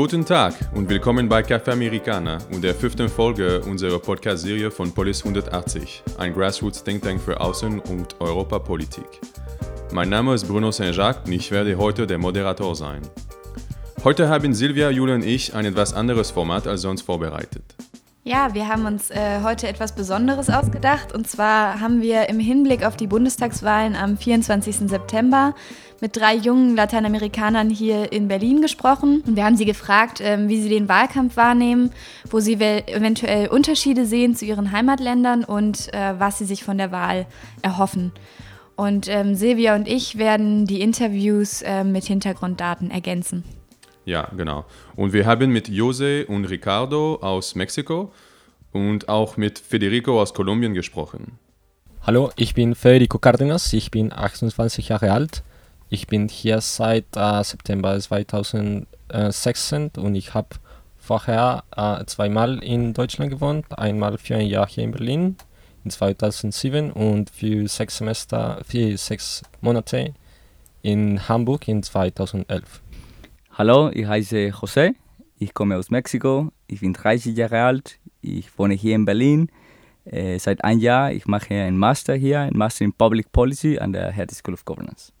Guten Tag und willkommen bei Café Americana und der fünften Folge unserer Podcast-Serie von Polis 180, ein Grassroots Think Tank für Außen- und Europapolitik. Mein Name ist Bruno Saint-Jacques und ich werde heute der Moderator sein. Heute haben Silvia, Julia und ich ein etwas anderes Format als sonst vorbereitet. Ja, wir haben uns äh, heute etwas Besonderes ausgedacht. Und zwar haben wir im Hinblick auf die Bundestagswahlen am 24. September mit drei jungen Lateinamerikanern hier in Berlin gesprochen. Und wir haben sie gefragt, äh, wie sie den Wahlkampf wahrnehmen, wo sie eventuell Unterschiede sehen zu ihren Heimatländern und äh, was sie sich von der Wahl erhoffen. Und ähm, Silvia und ich werden die Interviews äh, mit Hintergrunddaten ergänzen. Ja, genau. Und wir haben mit Jose und Ricardo aus Mexiko und auch mit Federico aus Kolumbien gesprochen. Hallo, ich bin Federico Cardenas, ich bin 28 Jahre alt. Ich bin hier seit äh, September 2016 und ich habe vorher äh, zweimal in Deutschland gewohnt, einmal für ein Jahr hier in Berlin in 2007 und für sechs Semester, für sechs Monate in Hamburg in 2011. Hallo, ich heiße José, ich komme aus Mexiko, ich bin 30 Jahre alt, ich wohne hier in Berlin äh, seit einem Jahr. Ich mache einen Master hier, einen Master in Public Policy an der Hertie School of Governance.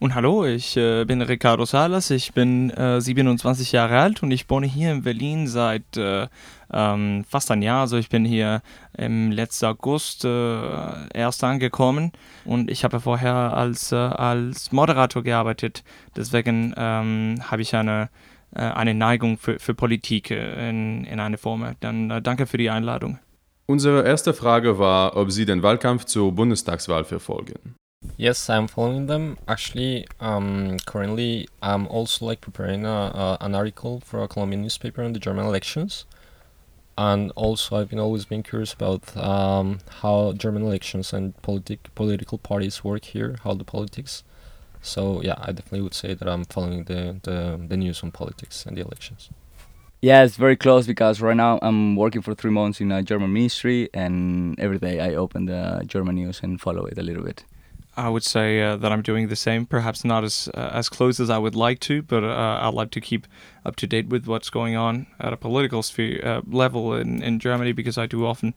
Und hallo, ich äh, bin Ricardo Salas, ich bin äh, 27 Jahre alt und ich wohne hier in Berlin seit äh, ähm, fast ein Jahr. Also ich bin hier im letzten August äh, erst angekommen und ich habe vorher als, äh, als Moderator gearbeitet. Deswegen ähm, habe ich eine, äh, eine Neigung für, für Politik in, in einer Form. Dann danke für die Einladung. Unsere erste Frage war, ob Sie den Wahlkampf zur Bundestagswahl verfolgen. Yes, I'm following them. Actually, um, currently, I'm also like preparing a, a, an article for a Colombian newspaper on the German elections. and also I've been always been curious about um, how German elections and politic political parties work here, how the politics. So yeah, I definitely would say that I'm following the, the, the news on politics and the elections. Yeah, it's very close because right now I'm working for three months in a German ministry, and every day I open the German news and follow it a little bit. I would say uh, that I'm doing the same. Perhaps not as uh, as close as I would like to, but uh, I'd like to keep up to date with what's going on at a political sphere uh, level in, in Germany because I do often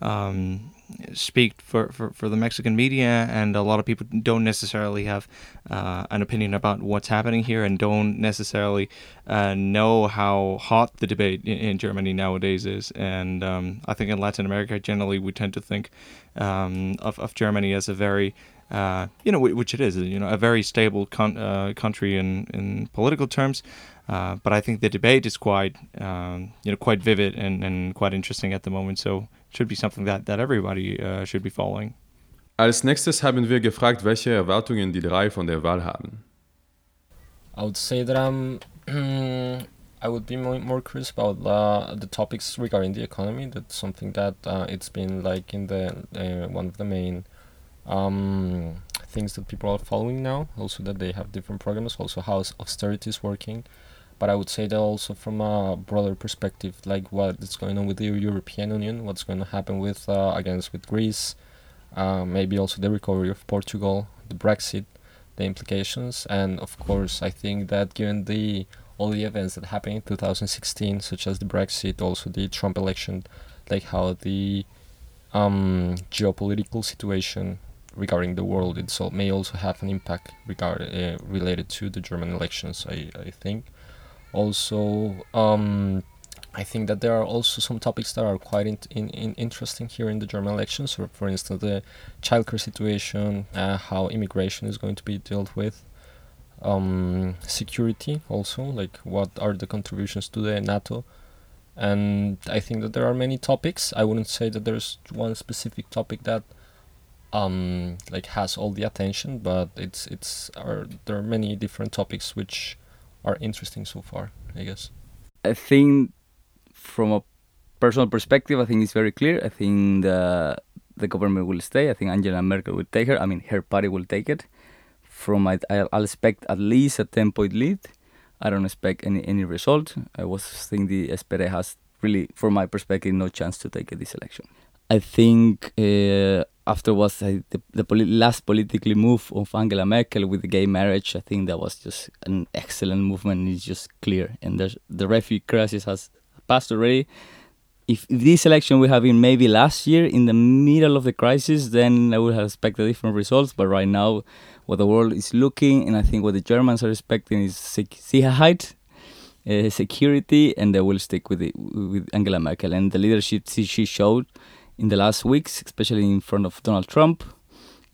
um, speak for, for, for the Mexican media, and a lot of people don't necessarily have uh, an opinion about what's happening here and don't necessarily uh, know how hot the debate in, in Germany nowadays is. And um, I think in Latin America, generally, we tend to think um, of, of Germany as a very uh, you know, which it is, you know, a very stable con- uh, country in, in political terms. Uh, but I think the debate is quite, um, you know, quite vivid and, and quite interesting at the moment. So it should be something that, that everybody uh, should be following. Als nächstes haben wir gefragt, welche Erwartungen die drei von der Wahl haben. I would say that I'm. I would be more, more curious about uh, the topics regarding the economy. That's something that uh, it's been like in the uh, one of the main um, things that people are following now. Also, that they have different programs. Also, how austerity is working. But I would say that also from a broader perspective, like what is going on with the European Union, what's going to happen with uh, against with Greece, uh, maybe also the recovery of Portugal, the Brexit, the implications, and of course, I think that given the all the events that happened in 2016, such as the Brexit, also the Trump election, like how the um, geopolitical situation regarding the world itself may also have an impact regard uh, related to the German elections. I, I think also um, I think that there are also some topics that are quite in, in, in interesting here in the German elections. For, for instance, the childcare situation, uh, how immigration is going to be dealt with, um, security also, like what are the contributions to the NATO. And I think that there are many topics. I wouldn't say that there's one specific topic that um, like has all the attention, but it's it's are there are many different topics which are interesting so far. I guess. I think from a personal perspective, I think it's very clear. I think the the government will stay. I think Angela Merkel will take her. I mean, her party will take it. From I, I'll expect at least a ten point lead. I don't expect any any result. I was thinking the SPD has really, from my perspective, no chance to take this election. I think uh, afterwards, uh, the, the last politically move of Angela Merkel with gay marriage, I think that was just an excellent movement. It's just clear, and the the refugee crisis has passed already. If, if this election we have been maybe last year in the middle of the crisis, then I would have expected different results. But right now, what the world is looking, and I think what the Germans are expecting is Sicherheit, uh, security, and they will stick with it, with Angela Merkel and the leadership she showed in the last weeks, especially in front of Donald Trump,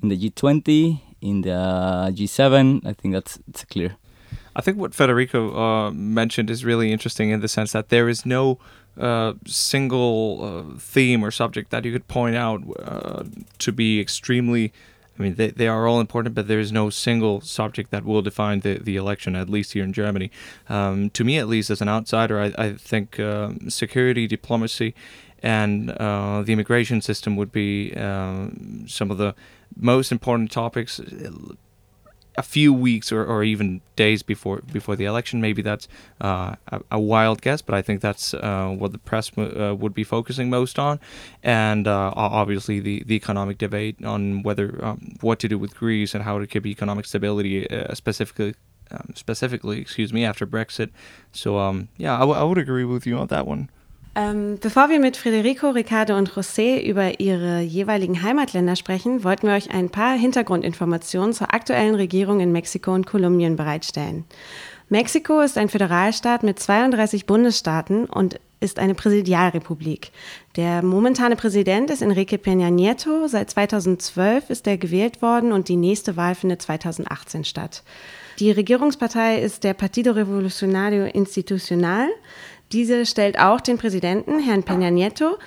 in the G20, in the G7. I think that's it's clear. I think what Federico uh, mentioned is really interesting in the sense that there is no uh, single uh, theme or subject that you could point out uh, to be extremely. I mean, they, they are all important, but there is no single subject that will define the, the election, at least here in Germany. Um, to me, at least, as an outsider, I, I think um, security, diplomacy, and uh, the immigration system would be uh, some of the most important topics a few weeks or, or even days before before the election. Maybe that's uh, a, a, wild guess, but I think that's uh, what the press uh, would be focusing most on, and uh, obviously the, the economic debate on whether um, what to do with Greece and how to keep economic stability, uh, specifically um, specifically, excuse me, after Brexit. So um, yeah, I, I would agree with you on that one. Ähm, bevor wir mit Federico, Ricardo und José über ihre jeweiligen Heimatländer sprechen, wollten wir euch ein paar Hintergrundinformationen zur aktuellen Regierung in Mexiko und Kolumbien bereitstellen. Mexiko ist ein Föderalstaat mit 32 Bundesstaaten und ist eine Präsidialrepublik. Der momentane Präsident ist Enrique Peña Nieto. Seit 2012 ist er gewählt worden und die nächste Wahl findet 2018 statt. Die Regierungspartei ist der Partido Revolucionario Institucional. Diese stellt auch den Präsidenten, Herrn Peña Nieto,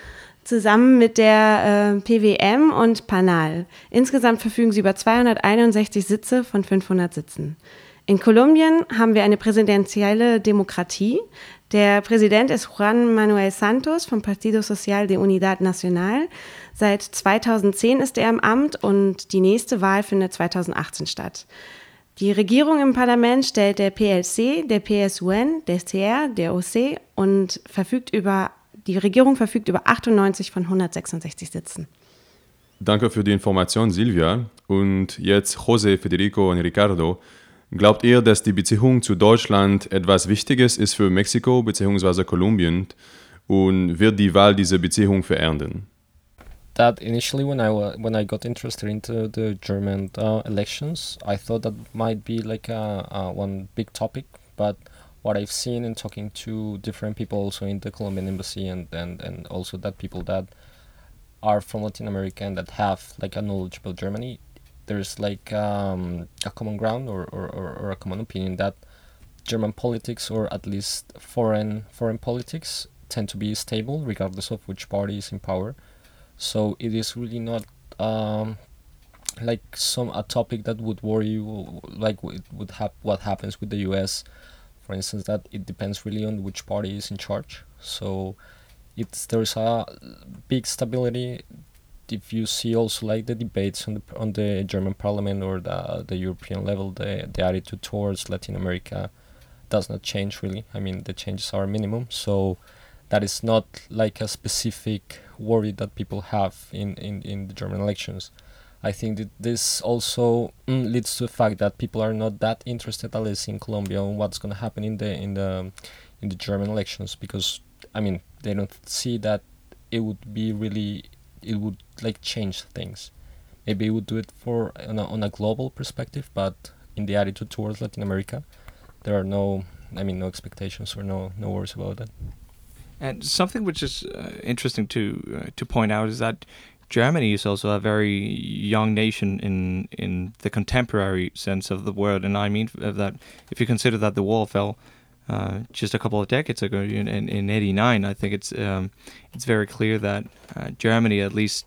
zusammen mit der äh, PWM und Panal. Insgesamt verfügen sie über 261 Sitze von 500 Sitzen. In Kolumbien haben wir eine präsidentielle Demokratie. Der Präsident ist Juan Manuel Santos vom Partido Social de Unidad Nacional. Seit 2010 ist er im Amt und die nächste Wahl findet 2018 statt. Die Regierung im Parlament stellt der PLC, der PSUN, der CR, der OC und verfügt über, die Regierung verfügt über 98 von 166 Sitzen. Danke für die Information, Silvia. Und jetzt José, Federico und Ricardo. Glaubt ihr, dass die Beziehung zu Deutschland etwas Wichtiges ist für Mexiko bzw. Kolumbien und wird die Wahl diese Beziehung verändern? That initially when I when I got interested into the German uh, elections, I thought that might be like a, a, one big topic. But what I've seen in talking to different people also in the Colombian embassy and, and, and also that people that are from Latin America and that have like a knowledge about Germany, there's like um, a common ground or, or, or, or a common opinion that German politics or at least foreign foreign politics tend to be stable regardless of which party is in power so it is really not um, like some a topic that would worry you like it would have what happens with the US for instance that it depends really on which party is in charge. So it's there's a big stability if you see also like the debates on the on the German parliament or the the European level the the attitude towards Latin America does not change really. I mean the changes are minimum. So that is not like a specific worry that people have in, in, in the German elections. I think that this also mm, leads to the fact that people are not that interested, at least in Colombia, on what's going to happen in the in the in the German elections because I mean they don't see that it would be really it would like change things. Maybe it would do it for on a, on a global perspective, but in the attitude towards Latin America, there are no I mean no expectations or no no worries about that. And something which is uh, interesting to uh, to point out is that Germany is also a very young nation in in the contemporary sense of the word, and I mean that if you consider that the wall fell uh, just a couple of decades ago in in, in '89, I think it's um, it's very clear that uh, Germany, at least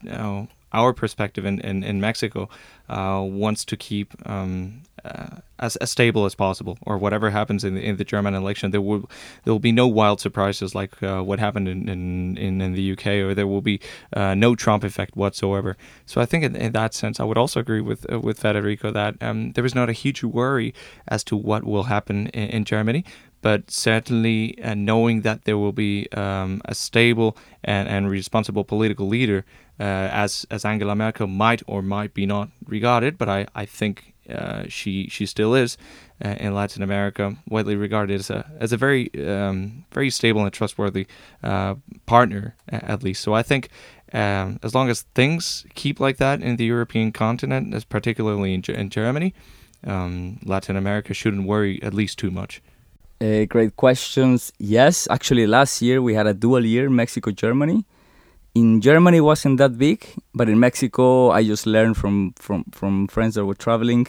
our perspective in in, in Mexico, uh, wants to keep um, uh, as, as stable as possible, or whatever happens in the, in the German election, there will there will be no wild surprises like uh, what happened in, in, in, in, the UK, or there will be uh, no Trump effect whatsoever. So I think in, in that sense, I would also agree with with Federico that um, there is not a huge worry as to what will happen in, in Germany, but certainly uh, knowing that there will be um, a stable and, and responsible political leader, uh, as as Angela Merkel might or might be not regarded, but I I think uh, she she still is uh, in Latin America, widely regarded as a as a very um, very stable and trustworthy uh, partner at least. So I think um, as long as things keep like that in the European continent, as particularly in, in Germany, um, Latin America shouldn't worry at least too much. Uh, great questions. Yes, actually, last year we had a dual year Mexico Germany. In Germany, wasn't that big, but in Mexico, I just learned from from from friends that were traveling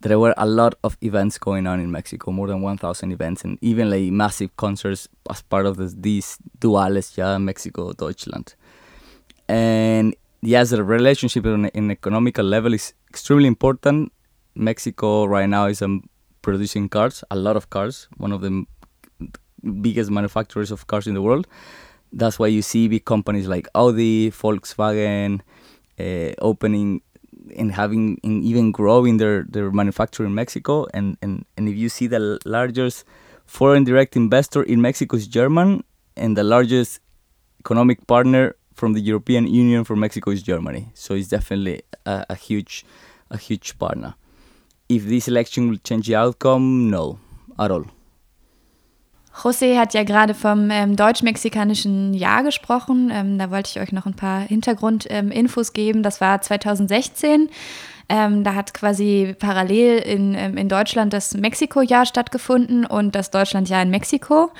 that there were a lot of events going on in Mexico, more than 1,000 events, and even like massive concerts as part of this, these duales, yeah, Mexico, Deutschland. And yes, the relationship on an economical level is extremely important. Mexico right now is um, producing cars, a lot of cars, one of the biggest manufacturers of cars in the world. That's why you see big companies like Audi, Volkswagen, uh, opening and having and even growing their, their manufacturing in Mexico. And, and, and if you see the largest foreign direct investor in Mexico is German, and the largest economic partner from the European Union for Mexico is Germany. So it's definitely a, a huge a huge partner. If this election will change the outcome, no, at all. José hat ja gerade vom ähm, deutsch-mexikanischen Jahr gesprochen. Ähm, da wollte ich euch noch ein paar Hintergrundinfos ähm, geben. Das war 2016. Ähm, da hat quasi parallel in, ähm, in Deutschland das Mexiko-Jahr stattgefunden und das Deutschland-Jahr in Mexiko.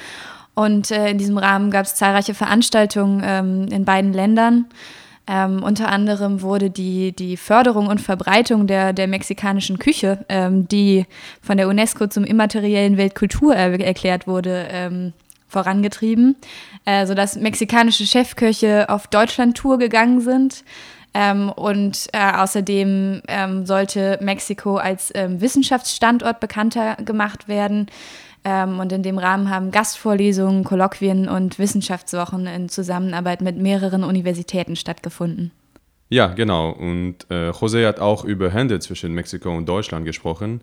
Und äh, in diesem Rahmen gab es zahlreiche Veranstaltungen ähm, in beiden Ländern. Ähm, unter anderem wurde die, die Förderung und Verbreitung der, der mexikanischen Küche, ähm, die von der UNESCO zum immateriellen Weltkulturerbe erklärt wurde, ähm, vorangetrieben, äh, sodass mexikanische Chefköche auf Deutschland-Tour gegangen sind. Ähm, und äh, außerdem ähm, sollte Mexiko als ähm, Wissenschaftsstandort bekannter gemacht werden. Ähm, und in dem Rahmen haben Gastvorlesungen, Kolloquien und Wissenschaftswochen in Zusammenarbeit mit mehreren Universitäten stattgefunden. Ja, genau. Und äh, José hat auch über Hände zwischen Mexiko und Deutschland gesprochen.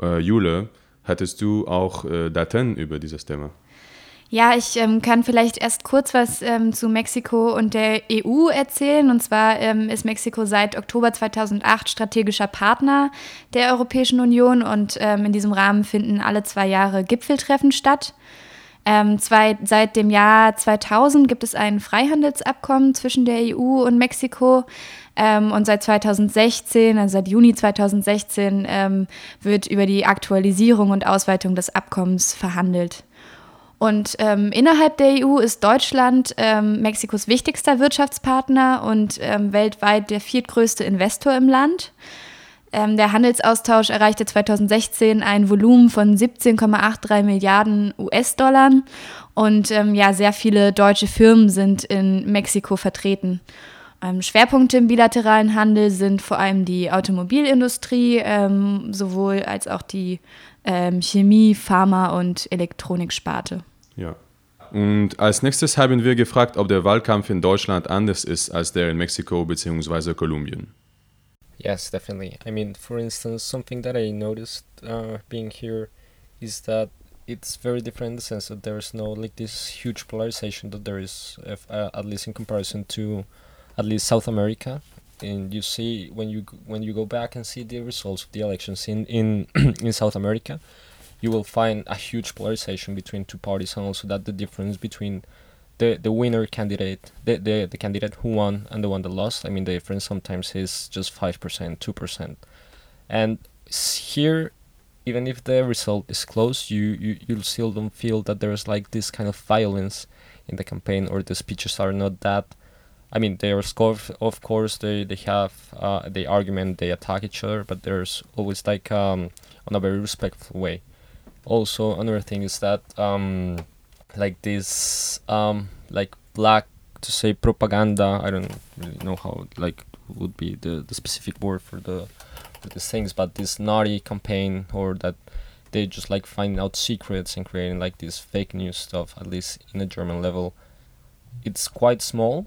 Äh, Jule, hattest du auch äh, Daten über dieses Thema? Ja, ich ähm, kann vielleicht erst kurz was ähm, zu Mexiko und der EU erzählen. Und zwar ähm, ist Mexiko seit Oktober 2008 strategischer Partner der Europäischen Union und ähm, in diesem Rahmen finden alle zwei Jahre Gipfeltreffen statt. Ähm, zwei, seit dem Jahr 2000 gibt es ein Freihandelsabkommen zwischen der EU und Mexiko. Ähm, und seit 2016, also seit Juni 2016, wird über die Aktualisierung und Ausweitung des Abkommens verhandelt. Und ähm, innerhalb der EU ist Deutschland ähm, Mexikos wichtigster Wirtschaftspartner und ähm, weltweit der viertgrößte Investor im Land. Ähm, der Handelsaustausch erreichte 2016 ein Volumen von 17,83 Milliarden US-Dollar und ähm, ja, sehr viele deutsche Firmen sind in Mexiko vertreten. Ähm, Schwerpunkte im bilateralen Handel sind vor allem die Automobilindustrie, sowohl als auch die Chemie, Pharma und Elektroniksparte. Ja. Und als nächstes haben wir gefragt, ob der Wahlkampf in Deutschland anders ist als der in Mexiko bzw. Kolumbien. Yes, definitely. I mean, for instance, something that I noticed uh, being here is that it's very different in the sense that there is no like this huge polarization that there is, if, uh, at least in comparison to at least South America. And you see when you when you go back and see the results of the elections in in in South America, you will find a huge polarization between two parties and also that the difference between the the winner candidate the, the the candidate who won and the one that lost i mean the difference sometimes is just 5% 2% and here even if the result is close you you you'll still don't feel that there's like this kind of violence in the campaign or the speeches are not that I mean, they are. Of course, they they have uh, argument, they attack each other, but there's always like um, on a very respectful way also another thing is that um, like this um, like black to say propaganda i don't really know how like would be the, the specific word for the for these things but this naughty campaign or that they just like finding out secrets and creating like this fake news stuff at least in a german level it's quite small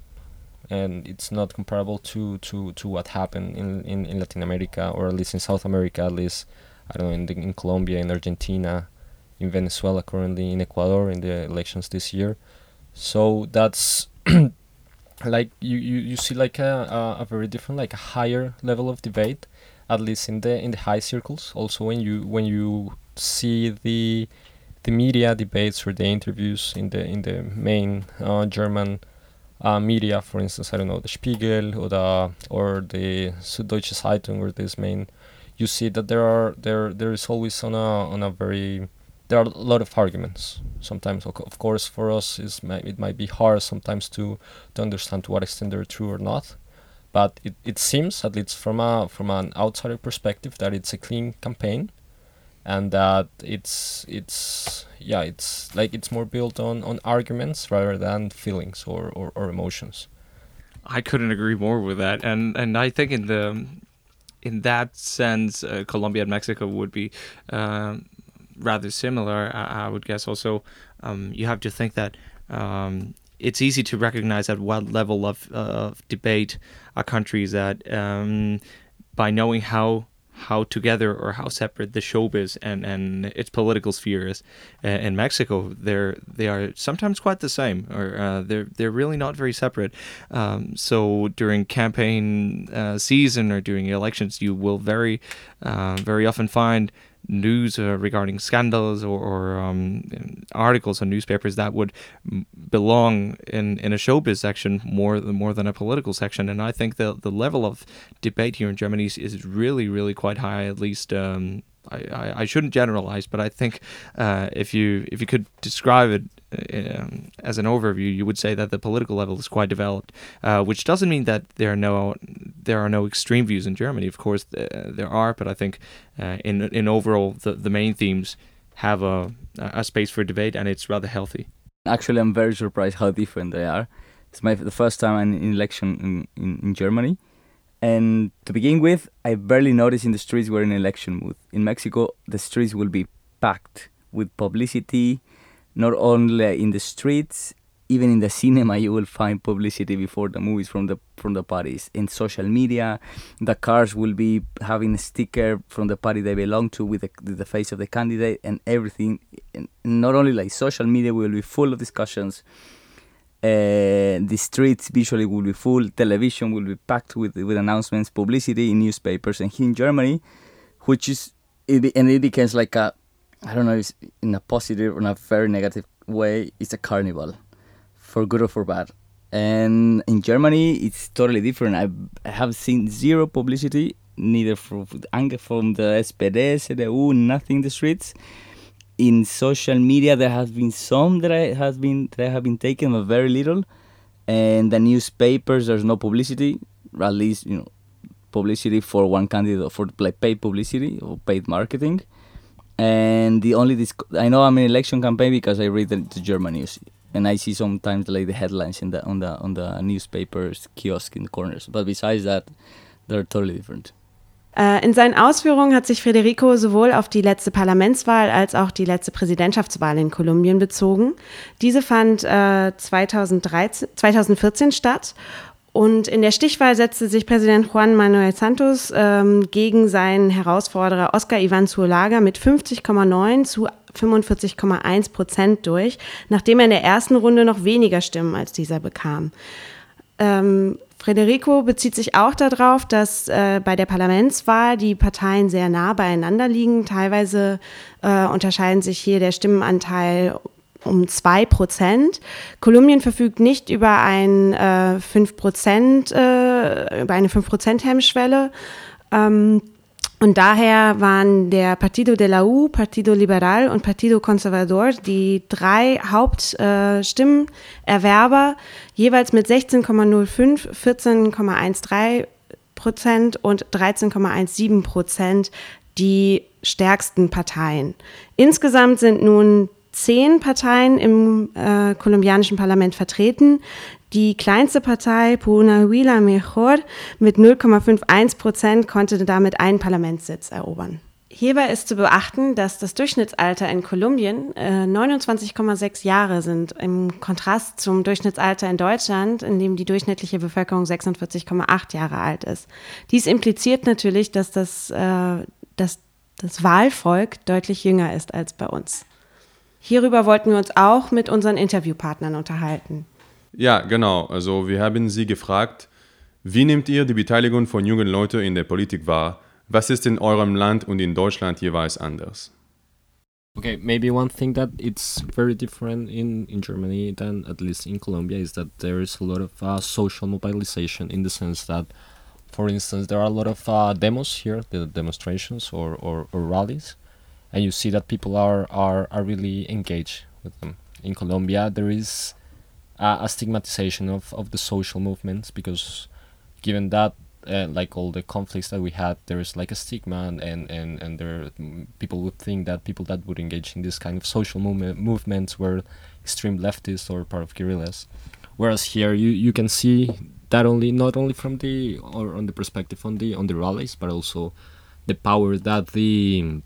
and it's not comparable to to to what happened in in, in latin america or at least in south america at least I don't know in, the, in Colombia, in Argentina, in Venezuela currently, in Ecuador in the elections this year. So that's like you, you, you see like a, a, a very different like a higher level of debate at least in the in the high circles also when you when you see the the media debates or the interviews in the in the main uh, German uh, media, for instance, I don't know, the Spiegel or the or the Süddeutsche Zeitung or this main, you see that there are there there is always on a on a very there are a lot of arguments. Sometimes, of course, for us, is it might be hard sometimes to to understand to what extent they're true or not. But it, it seems, at least from a from an outsider perspective, that it's a clean campaign and that it's it's yeah it's like it's more built on on arguments rather than feelings or or, or emotions i couldn't agree more with that and and i think in the in that sense uh, colombia and mexico would be um, rather similar I, I, would guess. Also um, you have to think that um, it's easy to recognize at what level of, uh, of debate a country is at. Um, by knowing how how together or how separate the showbiz and, and its political sphere is. In Mexico, they're they are sometimes quite the same, or uh, they're they're really not very separate. Um, so during campaign uh, season or during elections, you will very uh, very often find news uh, regarding scandals or, or um, articles on newspapers that would belong in, in a showbiz section more than more than a political section. And I think the the level of debate here in Germany is, is really really quite high. At least um, I, I, I, shouldn't generalize, but I think uh, if you if you could describe it um, as an overview, you would say that the political level is quite developed, uh, which doesn't mean that there are no there are no extreme views in Germany. Of course, uh, there are, but I think uh, in in overall the the main themes have a a space for debate, and it's rather healthy. Actually, I'm very surprised how different they are. It's my the first time I'm in election in, in, in Germany. And to begin with, I barely noticed in the streets we're in election mood. In Mexico, the streets will be packed with publicity, not only in the streets, even in the cinema you will find publicity before the movies from the from the parties. In social media the cars will be having a sticker from the party they belong to with the, the face of the candidate and everything. And not only like social media will be full of discussions uh, the streets visually will be full television will be packed with with announcements publicity in newspapers. And here in germany which is it, and it becomes like a I don't know, if in a positive or in a very negative way, it's a carnival, for good or for bad. And in Germany, it's totally different. I, I have seen zero publicity, neither from, from the SPD, CDU, nothing in the streets. In social media, there has been some that I has been that I have been taken, but very little. And the newspapers, there's no publicity, at least you know, publicity for one candidate for like paid publicity or paid marketing and the only I know I'm in election campaign because I read the, the, German news and I see sometimes like the headlines in the on the on the newspapers kiosk in the corners. But besides that, they're totally different. Äh, in seinen Ausführungen hat sich Federico sowohl auf die letzte Parlamentswahl als auch die letzte Präsidentschaftswahl in Kolumbien bezogen. Diese fand äh, 2013, 2014 statt und in der Stichwahl setzte sich Präsident Juan Manuel Santos ähm, gegen seinen Herausforderer Oscar Ivan Zulaga mit 50,9 zu 45,1 Prozent durch, nachdem er in der ersten Runde noch weniger Stimmen als dieser bekam. Ähm, Federico bezieht sich auch darauf, dass äh, bei der Parlamentswahl die Parteien sehr nah beieinander liegen. Teilweise äh, unterscheiden sich hier der Stimmenanteil um 2 Prozent. Kolumbien verfügt nicht über, ein, äh, 5 äh, über eine 5 Prozent Hemmschwelle. Ähm, und daher waren der Partido de la U, Partido Liberal und Partido Conservador die drei Hauptstimmenerwerber, äh, jeweils mit 16,05, 14,13 Prozent und 13,17 Prozent die stärksten Parteien. Insgesamt sind nun zehn Parteien im äh, kolumbianischen Parlament vertreten. Die kleinste Partei, Puna Huila Mejor, mit 0,51 Prozent konnte damit einen Parlamentssitz erobern. Hierbei ist zu beachten, dass das Durchschnittsalter in Kolumbien äh, 29,6 Jahre sind, im Kontrast zum Durchschnittsalter in Deutschland, in dem die durchschnittliche Bevölkerung 46,8 Jahre alt ist. Dies impliziert natürlich, dass das, äh, dass das Wahlvolk deutlich jünger ist als bei uns. Hierüber wollten wir uns auch mit unseren Interviewpartnern unterhalten. Ja, genau. Also wir haben Sie gefragt, wie nehmt ihr die Beteiligung von jungen Leuten in der Politik wahr? Was ist in eurem Land und in Deutschland jeweils anders? Okay, maybe one thing that it's very different in, in Germany than at least in Colombia is that there is a lot of uh, social mobilization in the sense that, for instance, there are a lot of uh, demos here, the demonstrations or, or, or, rallies, and you see that people are, are, are really engaged with them. In Colombia, there is uh, a stigmatization of, of the social movements because given that uh, like all the conflicts that we had, there is like a stigma, and and and, and there people would think that people that would engage in this kind of social movement movements were extreme leftists or part of guerrillas. Whereas here, you you can see that only not only from the or on the perspective on the on the rallies, but also the power that the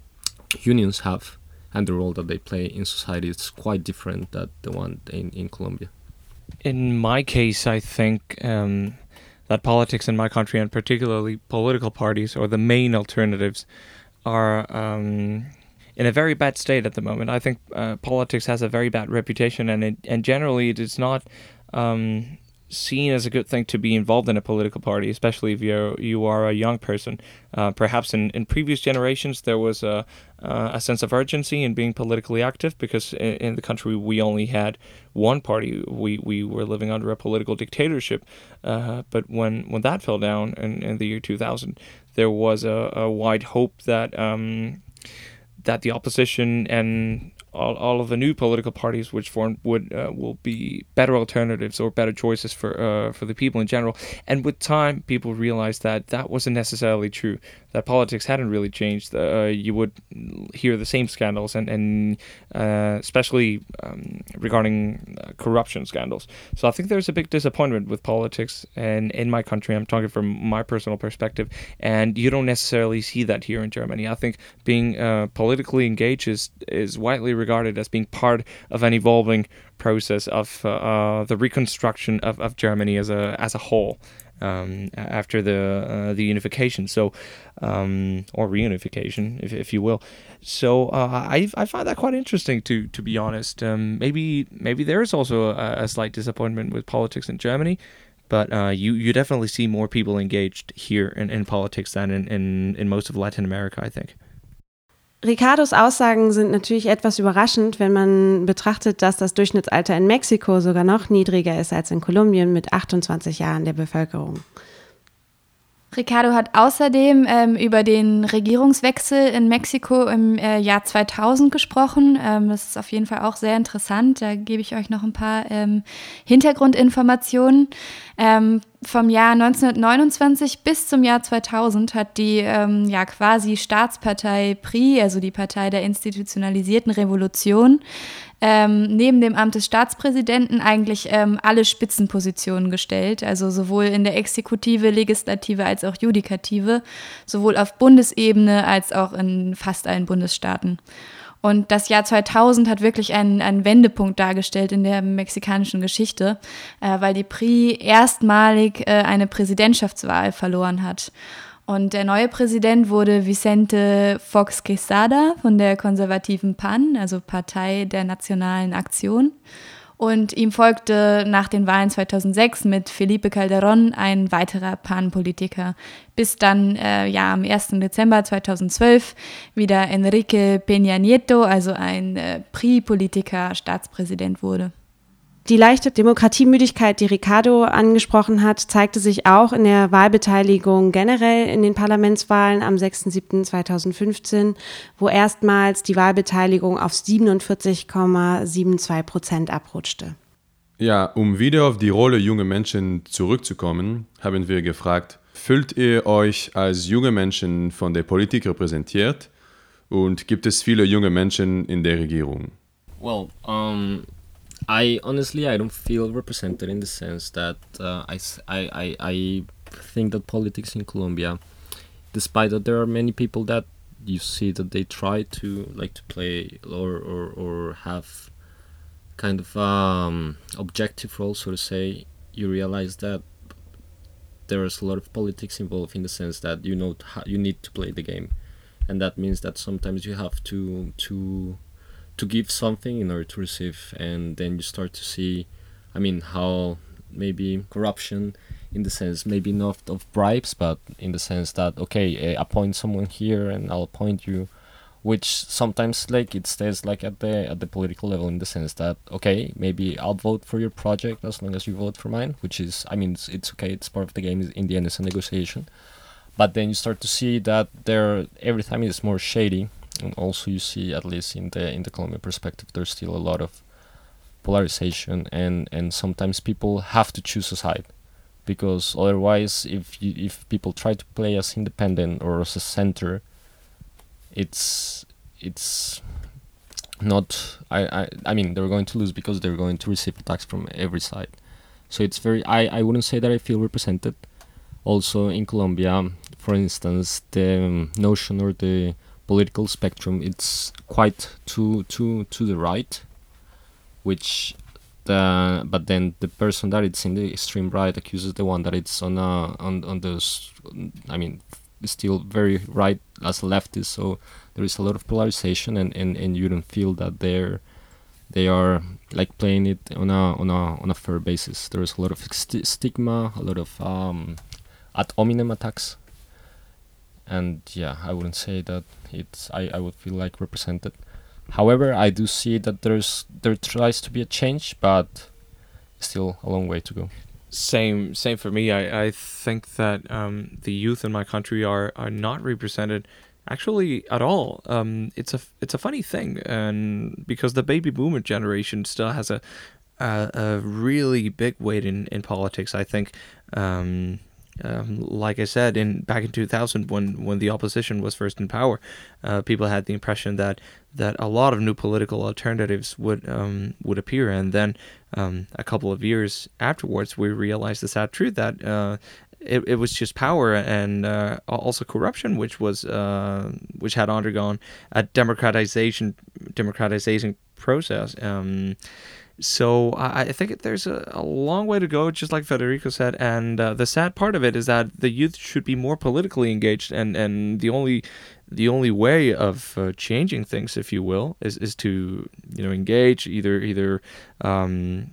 unions have and the role that they play in society is quite different than the one in, in Colombia. In my case, I think um, that politics in my country, and particularly political parties or the main alternatives, are um, in a very bad state at the moment. I think uh, politics has a very bad reputation, and it, and generally it is not um, seen as a good thing to be involved in a political party, especially if you you are a young person. Uh, perhaps in, in previous generations there was a uh, a sense of urgency in being politically active because in, in, the country we only had one party. We we were living under a political dictatorship. Uh, but when when that fell down in, in the year 2000, there was a, a wide hope that. Um, that the opposition and all, all of the new political parties which form would uh, will be better alternatives or better choices for uh, for the people in general. And with time, people realized that that wasn't necessarily true. That politics hadn't really changed. Uh, you would hear the same scandals, and and uh, especially um, regarding uh, corruption scandals. So I think there's a big disappointment with politics, and in my country, I'm talking from my personal perspective, and you don't necessarily see that here in Germany. I think being uh, politically engaged is is widely regarded as being part of an evolving process of uh, the reconstruction of, of Germany as a as a whole um, after the uh, the unification. So um, or reunification, if, if you will. So uh, I I find that quite interesting to to be honest. Um, maybe maybe there is also a, a, slight disappointment with politics in Germany. But uh, you, you definitely see more people engaged here in, in politics than in, in, in most of Latin America, I think. Ricardos Aussagen sind natürlich etwas überraschend, wenn man betrachtet, dass das Durchschnittsalter in Mexiko sogar noch niedriger ist als in Kolumbien mit 28 Jahren der Bevölkerung. Ricardo hat außerdem ähm, über den Regierungswechsel in Mexiko im äh, Jahr 2000 gesprochen. Ähm, das ist auf jeden Fall auch sehr interessant. Da gebe ich euch noch ein paar ähm, Hintergrundinformationen. Ähm, vom Jahr 1929 bis zum Jahr 2000 hat die ähm, ja quasi Staatspartei PRI, also die Partei der institutionalisierten Revolution, ähm, neben dem Amt des Staatspräsidenten eigentlich ähm, alle Spitzenpositionen gestellt, also sowohl in der Exekutive, Legislative als auch Judikative, sowohl auf Bundesebene als auch in fast allen Bundesstaaten. Und das Jahr 2000 hat wirklich einen, einen Wendepunkt dargestellt in der mexikanischen Geschichte, äh, weil die PRI erstmalig äh, eine Präsidentschaftswahl verloren hat. Und der neue Präsident wurde Vicente Fox Quesada von der konservativen PAN, also Partei der Nationalen Aktion. Und ihm folgte nach den Wahlen 2006 mit Felipe Calderón ein weiterer PAN-Politiker, bis dann äh, ja am 1. Dezember 2012 wieder Enrique Peña Nieto, also ein äh, PRI-Politiker, Staatspräsident wurde. Die leichte Demokratiemüdigkeit, die Ricardo angesprochen hat, zeigte sich auch in der Wahlbeteiligung generell in den Parlamentswahlen am 6.7.2015, wo erstmals die Wahlbeteiligung auf 47,72 Prozent abrutschte. Ja, um wieder auf die Rolle junger Menschen zurückzukommen, haben wir gefragt, fühlt ihr euch als junge Menschen von der Politik repräsentiert und gibt es viele junge Menschen in der Regierung? Well, um I honestly I don't feel represented in the sense that uh, I, I, I think that politics in Colombia, despite that there are many people that you see that they try to like to play or or, or have kind of um, objective role, so to say, you realize that there is a lot of politics involved in the sense that you know you need to play the game, and that means that sometimes you have to to to give something in order to receive, and then you start to see, I mean, how maybe corruption in the sense maybe not of bribes but in the sense that okay appoint someone here and i'll appoint you which sometimes like it stays like at the at the political level in the sense that okay maybe I'll vote for your project as long as you vote for mine which is I mean it's, it's okay it's part of the game in the end it's a negotiation. But then you start to see that there every time it's more shady and also you see at least in the in the Colombian perspective there's still a lot of polarization and and sometimes people have to choose a side because otherwise if you, if people try to play as independent or as a center it's it's not I, I I mean they're going to lose because they're going to receive attacks from every side. So it's very I, I wouldn't say that I feel represented. Also in Colombia, for instance, the um, notion or the political spectrum it's quite to to to the right, which the but then the person that it's in the extreme right accuses the one that it's on a on on the I mean still very right as a leftist. So there is a lot of polarization, and, and, and you don't feel that they're they are like playing it on a on a on a fair basis. There is a lot of st- stigma, a lot of um, ad hominem attacks, and yeah, I wouldn't say that it's I, I would feel like represented. However, I do see that there's there tries to be a change, but still a long way to go same same for me. I, I think that um, the youth in my country are, are not represented actually at all. Um, it's a it's a funny thing, and because the baby boomer generation still has a a, a really big weight in, in politics. I think um, um, like I said, in back in 2000, when when the opposition was first in power, uh, people had the impression that that a lot of new political alternatives would um, would appear, and then um, a couple of years afterwards, we realized the sad truth that uh, it, it was just power and uh, also corruption, which was uh, which had undergone a democratization democratization process. Um, so I, I think there's a, a, long way to go, just like Federico said. And uh, the sad part of it is that the youth should be more politically engaged, and, and the only the only way of uh, changing things, if you will, is, is to you know engage either either um,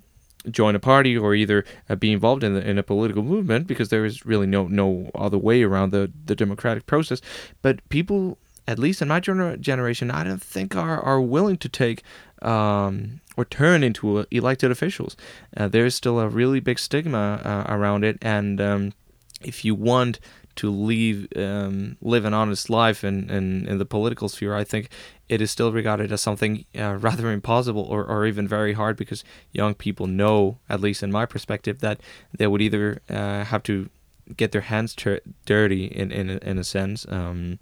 join a party or either uh, be involved in, the, in a political movement because there is really no no other way around the the democratic process. But people at least in my gener- generation, I don't think are, are willing to take um, or turn into elected officials. Uh, there's still a really big stigma uh, around it, and um, if you want to leave, um, live an honest life in, in, in, the political sphere, I think it is still regarded as something uh, rather impossible or, or even very hard because young people know, at least in my perspective, that they would either uh, have to get their hands ter- dirty in in a, in a sense, um,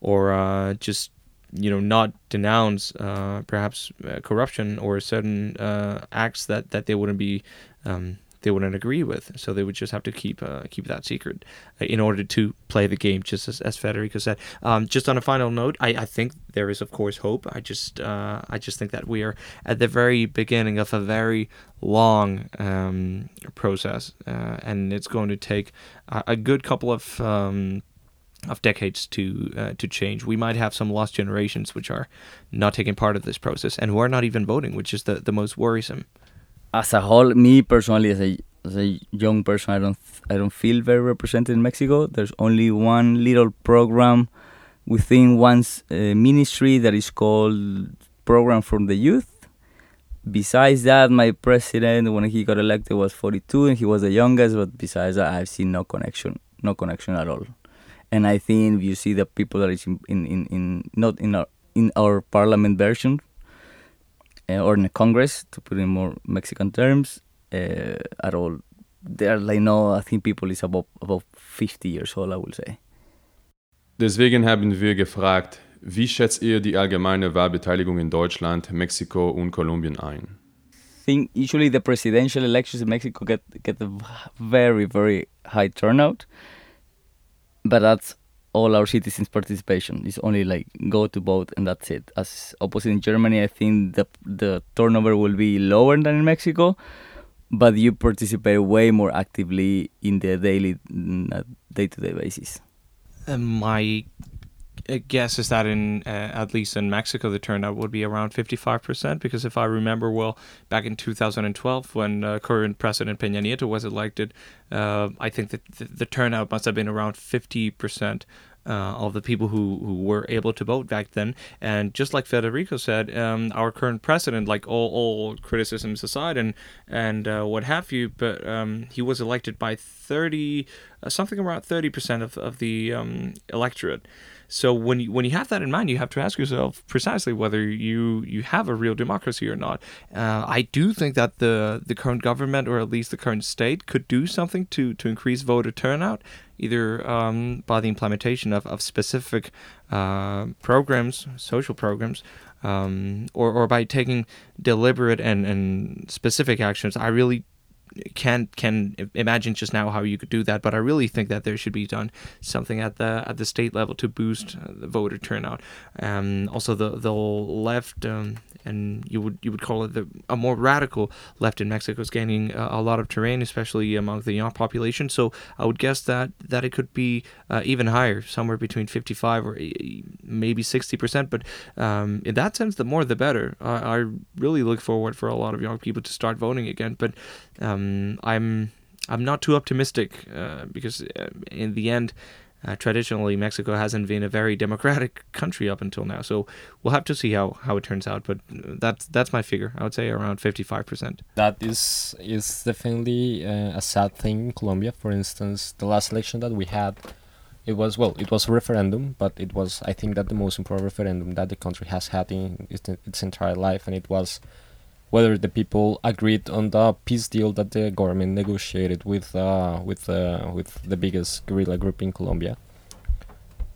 or uh, just you know not denounce uh, perhaps uh, corruption or certain uh, acts that that they wouldn't be um, they wouldn't agree with. So they would just have to keep uh, keep that secret uh, in order to play the game, just as, as Federico said. Um, just on a final note, I, I think there is of course hope. I just uh, I just think that we are at the very beginning of a very long um, process, uh, and it's going to take a, a good couple of um, of decades to uh, to change. We might have some lost generations which are not taking part of this process and who are not even voting, which is the, the most worrisome as a whole, me personally, as a as a young person, I don't I don't feel very represented in Mexico. There's only one little program within one's uh, ministry that is called Program from the Youth. Besides that, my president, when he got elected, was 42 and he was the youngest. But besides that, I've seen no connection, no connection at all. And I think you see the people that is in in, in, not in our in our parliament version or in a Congress, to put in more Mexican terms, uh, at all. There, like no, I think people is about about 50 years old, I will say. Deswegen haben wir gefragt, wie schätzt ihr die allgemeine Wahlbeteiligung in Deutschland, Mexiko und Kolumbien ein? I think usually the presidential elections in Mexico get get a very very high turnout, but that's all our citizens' participation. It's only like go to vote and that's it. As opposite in Germany, I think the the turnover will be lower than in Mexico, but you participate way more actively in the daily, day to day basis. Uh, my guess is that in uh, at least in Mexico the turnout would be around 55% because if I remember well back in 2012 when uh, current President Peña Nieto was elected uh, I think that the, the, turnout must have been around 50% uh, of the people who, who were able to vote back then. And just like Federico said, um, our current president, like all, all criticisms aside and and uh, what have you, but um, he was elected by 30, uh, something around 30% of, of the um, electorate. So when you when you have that in mind, you have to ask yourself precisely whether you you have a real democracy or not. Uh, I do think that the the current government or at least the current state could do something to to increase voter turnout, either um, by the implementation of of specific uh, programs, social programs. Um, or, or by taking deliberate and, and specific actions, I really can can imagine just now how you could do that, but I really think that there should be done something at the at the state level to boost uh, the voter turnout. Um, also, the the left um, and you would you would call it the a more radical left in Mexico is gaining uh, a lot of terrain, especially among the young population. So I would guess that that it could be uh, even higher, somewhere between 55 or maybe 60 percent. But um, in that sense, the more the better. I, I, really look forward for a lot of young people to start voting again. But um, I'm I'm not too optimistic uh, because uh, in the end. Uh, traditionally, Mexico hasn't been a very democratic country up until now, so we'll have to see how, how it turns out. But that's that's my figure. I would say around fifty five percent. That is is definitely uh, a sad thing in Colombia. For instance, the last election that we had, it was well, it was a referendum, but it was I think that the most important referendum that the country has had in its, its entire life, and it was whether the people agreed on the peace deal that the government negotiated with uh, with uh, with the biggest guerrilla group in Colombia.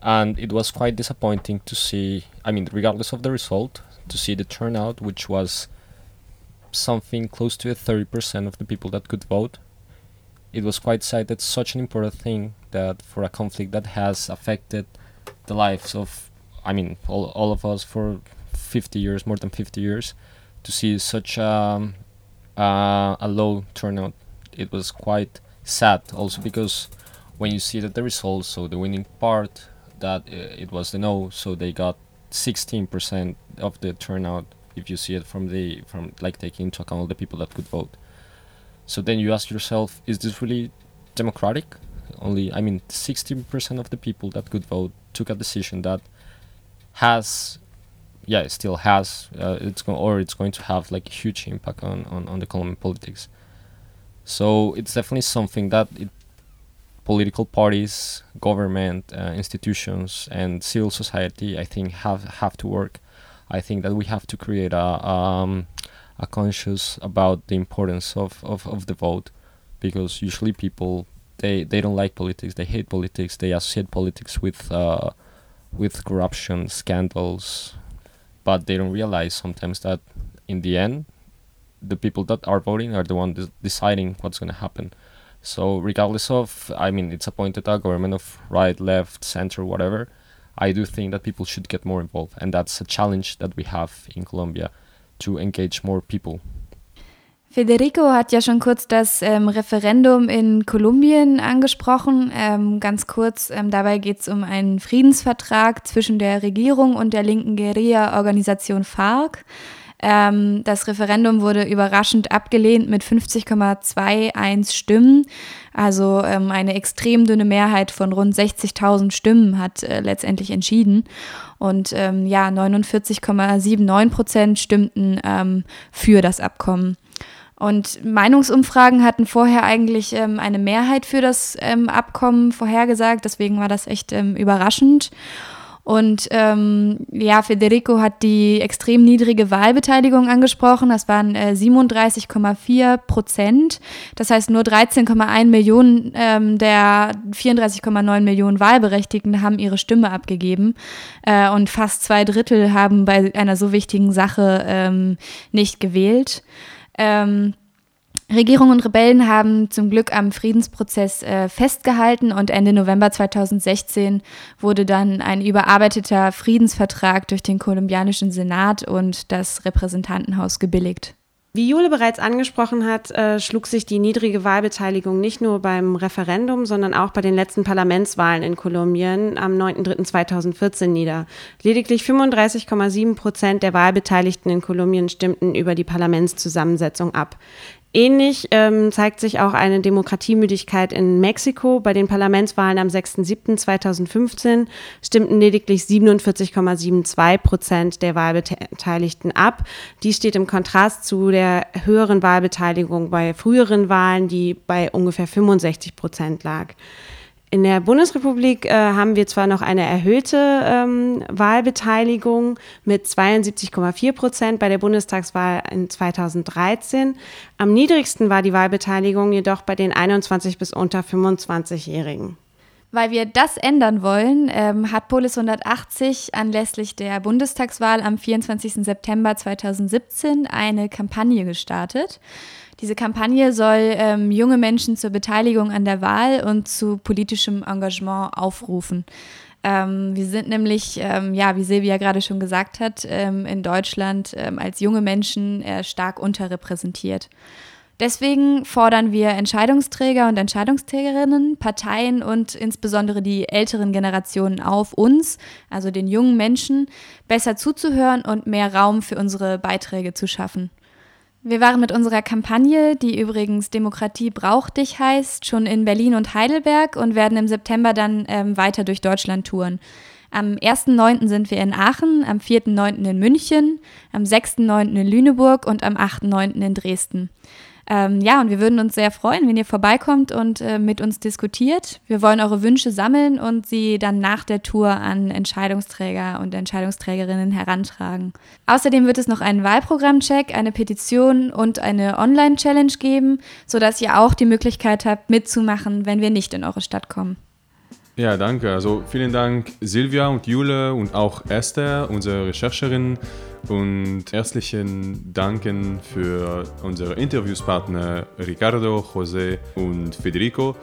And it was quite disappointing to see. I mean, regardless of the result, to see the turnout, which was something close to 30% of the people that could vote. It was quite sad that such an important thing that for a conflict that has affected the lives of, I mean, all, all of us for 50 years, more than 50 years, to see such um, uh, a low turnout. It was quite sad also because when you see that the results, so the winning part, that uh, it was the no, so they got 16% of the turnout if you see it from the from like taking into account all the people that could vote. So then you ask yourself, is this really democratic? Only I mean 60% of the people that could vote took a decision that has yeah, it still has uh, it's going or it's going to have like a huge impact on, on, on the Colombian politics. So it's definitely something that it, political parties, government, uh, institutions, and civil society, I think, have have to work. I think that we have to create a um, a conscious about the importance of, of, of the vote, because usually people they, they don't like politics, they hate politics, they associate politics with uh, with corruption, scandals, but they don't realize sometimes that in the end the people that are voting are the ones deciding what's going to happen. So regardless of i mean it's appointed a government of right left center whatever i do think that people should get more involved and that's a challenge that we have in colombia to engage more people Federico hat ja schon kurz das ähm, Referendum in Kolumbien angesprochen. Ähm, ganz kurz, ähm, dabei geht es um einen Friedensvertrag zwischen der Regierung und der linken Guerilla-Organisation FARC. Ähm, das Referendum wurde überraschend abgelehnt mit 50,21 Stimmen. Also ähm, eine extrem dünne Mehrheit von rund 60.000 Stimmen hat äh, letztendlich entschieden. Und ähm, ja, 49,79 Prozent stimmten für das Abkommen. Und Meinungsumfragen hatten vorher eigentlich ähm, eine Mehrheit für das ähm, Abkommen vorhergesagt, deswegen war das echt ähm, überraschend. Und ähm, ja, Federico hat die extrem niedrige Wahlbeteiligung angesprochen. Das waren äh, 37,4 Prozent. Das heißt, nur 13,1 Millionen ähm, der 34,9 Millionen Wahlberechtigten haben ihre Stimme abgegeben. Äh, und fast zwei Drittel haben bei einer so wichtigen Sache ähm, nicht gewählt. Ähm, Regierung und Rebellen haben zum Glück am Friedensprozess äh, festgehalten und Ende November 2016 wurde dann ein überarbeiteter Friedensvertrag durch den kolumbianischen Senat und das Repräsentantenhaus gebilligt. Wie Jule bereits angesprochen hat, äh, schlug sich die niedrige Wahlbeteiligung nicht nur beim Referendum, sondern auch bei den letzten Parlamentswahlen in Kolumbien am 9.3.2014 nieder. Lediglich 35,7 Prozent der Wahlbeteiligten in Kolumbien stimmten über die Parlamentszusammensetzung ab. Ähnlich ähm, zeigt sich auch eine Demokratiemüdigkeit in Mexiko. Bei den Parlamentswahlen am 6.7.2015 stimmten lediglich 47,72 Prozent der Wahlbeteiligten ab. Dies steht im Kontrast zu der höheren Wahlbeteiligung bei früheren Wahlen, die bei ungefähr 65 Prozent lag. In der Bundesrepublik äh, haben wir zwar noch eine erhöhte ähm, Wahlbeteiligung mit 72,4 Prozent bei der Bundestagswahl in 2013. Am niedrigsten war die Wahlbeteiligung jedoch bei den 21 bis unter 25-Jährigen. Weil wir das ändern wollen, ähm, hat Polis 180 anlässlich der Bundestagswahl am 24. September 2017 eine Kampagne gestartet. Diese Kampagne soll ähm, junge Menschen zur Beteiligung an der Wahl und zu politischem Engagement aufrufen. Ähm, wir sind nämlich, ähm, ja, wie Silvia gerade schon gesagt hat, ähm, in Deutschland ähm, als junge Menschen äh, stark unterrepräsentiert. Deswegen fordern wir Entscheidungsträger und Entscheidungsträgerinnen, Parteien und insbesondere die älteren Generationen auf, uns, also den jungen Menschen, besser zuzuhören und mehr Raum für unsere Beiträge zu schaffen. Wir waren mit unserer Kampagne, die übrigens Demokratie braucht dich heißt, schon in Berlin und Heidelberg und werden im September dann ähm, weiter durch Deutschland touren. Am 1.9. sind wir in Aachen, am 4.9. in München, am 6.9. in Lüneburg und am 8.9. in Dresden. Ähm, ja, und wir würden uns sehr freuen, wenn ihr vorbeikommt und äh, mit uns diskutiert. Wir wollen eure Wünsche sammeln und sie dann nach der Tour an Entscheidungsträger und Entscheidungsträgerinnen herantragen. Außerdem wird es noch einen Wahlprogrammcheck, eine Petition und eine Online-Challenge geben, sodass ihr auch die Möglichkeit habt, mitzumachen, wenn wir nicht in eure Stadt kommen. Ja, danke. Also vielen Dank Silvia und Jule und auch Esther, unsere Rechercherin. Und herzlichen Danken für unsere Interviewspartner Ricardo, José und Federico.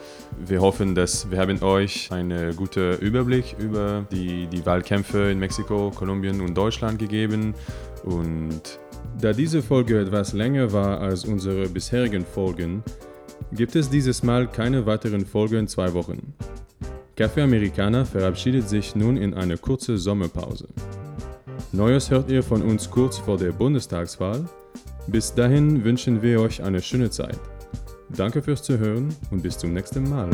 Wir hoffen, dass wir haben euch einen guten Überblick über die, die Wahlkämpfe in Mexiko, Kolumbien und Deutschland gegeben. Und da diese Folge etwas länger war als unsere bisherigen Folgen, gibt es dieses Mal keine weiteren Folgen in zwei Wochen. Café Americana verabschiedet sich nun in eine kurze Sommerpause. Neues hört ihr von uns kurz vor der Bundestagswahl. Bis dahin wünschen wir euch eine schöne Zeit. Danke fürs Zuhören und bis zum nächsten Mal.